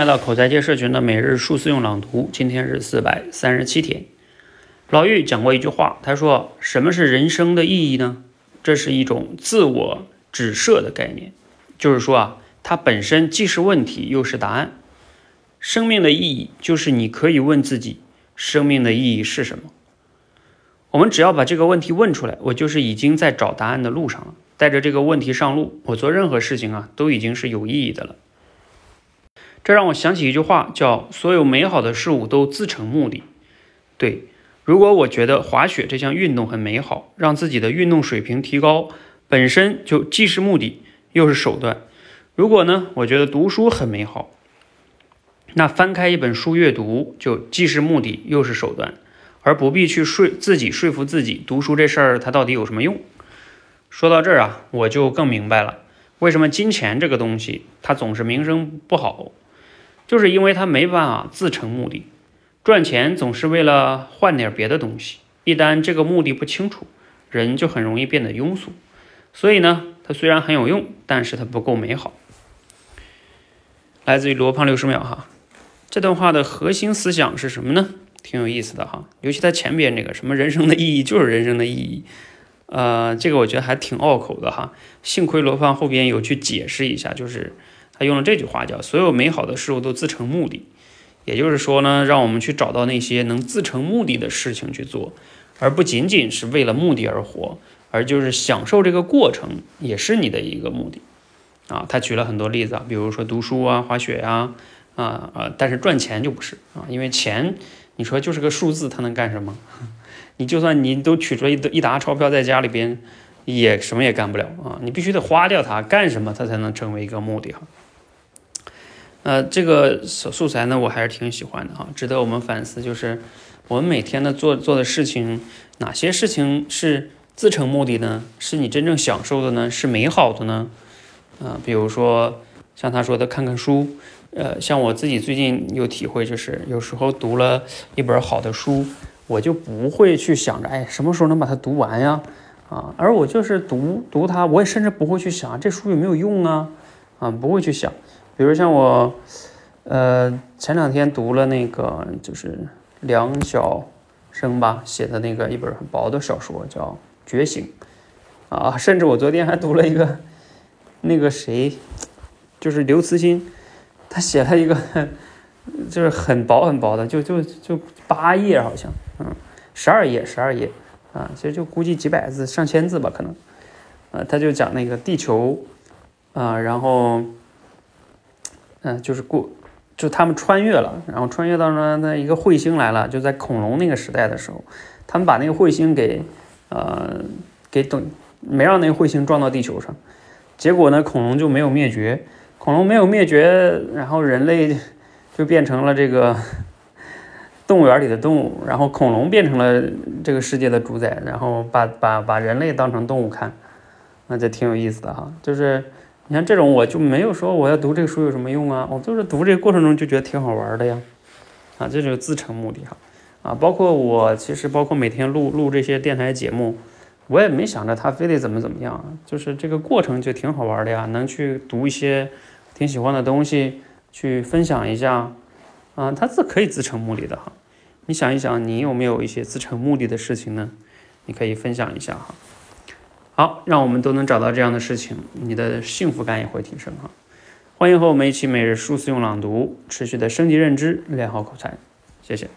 来到口才界社群的每日数字用朗读，今天是四百三十七天。老玉讲过一句话，他说：“什么是人生的意义呢？这是一种自我指涉的概念，就是说啊，它本身既是问题又是答案。生命的意义就是你可以问自己，生命的意义是什么？我们只要把这个问题问出来，我就是已经在找答案的路上了。带着这个问题上路，我做任何事情啊，都已经是有意义的了。”这让我想起一句话，叫“所有美好的事物都自成目的”。对，如果我觉得滑雪这项运动很美好，让自己的运动水平提高，本身就既是目的又是手段。如果呢，我觉得读书很美好，那翻开一本书阅读就既是目的又是手段，而不必去说自己说服自己读书这事儿它到底有什么用。说到这儿啊，我就更明白了，为什么金钱这个东西它总是名声不好。就是因为他没办法自成目的，赚钱总是为了换点别的东西。一旦这个目的不清楚，人就很容易变得庸俗。所以呢，它虽然很有用，但是它不够美好。来自于罗胖六十秒哈，这段话的核心思想是什么呢？挺有意思的哈，尤其他前边这个什么人生的意义就是人生的意义，呃，这个我觉得还挺拗口的哈。幸亏罗胖后边有去解释一下，就是。他用了这句话，叫“所有美好的事物都自成目的”，也就是说呢，让我们去找到那些能自成目的的事情去做，而不仅仅是为了目的而活，而就是享受这个过程也是你的一个目的啊。他举了很多例子啊，比如说读书啊、滑雪呀，啊啊，但是赚钱就不是啊，因为钱你说就是个数字，它能干什么？你就算你都取出一一沓钞票在家里边，也什么也干不了啊。你必须得花掉它，干什么它才能成为一个目的哈？呃，这个素素材呢，我还是挺喜欢的哈，值得我们反思。就是我们每天呢做做的事情，哪些事情是自成目的呢？是你真正享受的呢？是美好的呢？啊，比如说像他说的看看书，呃，像我自己最近有体会，就是有时候读了一本好的书，我就不会去想着，哎，什么时候能把它读完呀？啊，而我就是读读它，我也甚至不会去想这书有没有用啊，啊，不会去想。比如像我，呃，前两天读了那个就是梁晓声吧写的那个一本很薄的小说，叫《觉醒》啊，甚至我昨天还读了一个 那个谁，就是刘慈欣，他写了一个 就是很薄很薄的，就就就八页好像，嗯，十二页十二页啊，其实就估计几百字上千字吧可能，啊，他就讲那个地球啊，然后。嗯，就是过，就他们穿越了，然后穿越到了那一个彗星来了，就在恐龙那个时代的时候，他们把那个彗星给，呃，给等没让那个彗星撞到地球上，结果呢，恐龙就没有灭绝，恐龙没有灭绝，然后人类就变成了这个动物园里的动物，然后恐龙变成了这个世界的主宰，然后把把把人类当成动物看，那就挺有意思的哈，就是。你看这种我就没有说我要读这个书有什么用啊，我就是读这个过程中就觉得挺好玩的呀，啊，这就是自成目的哈，啊，包括我其实包括每天录录这些电台节目，我也没想着他非得怎么怎么样，就是这个过程就挺好玩的呀，能去读一些挺喜欢的东西去分享一下，啊，他是可以自成目的的哈，你想一想你有没有一些自成目的的事情呢？你可以分享一下哈。好，让我们都能找到这样的事情，你的幸福感也会提升哈。欢迎和我们一起每日数字用朗读，持续的升级认知，练好口才。谢谢。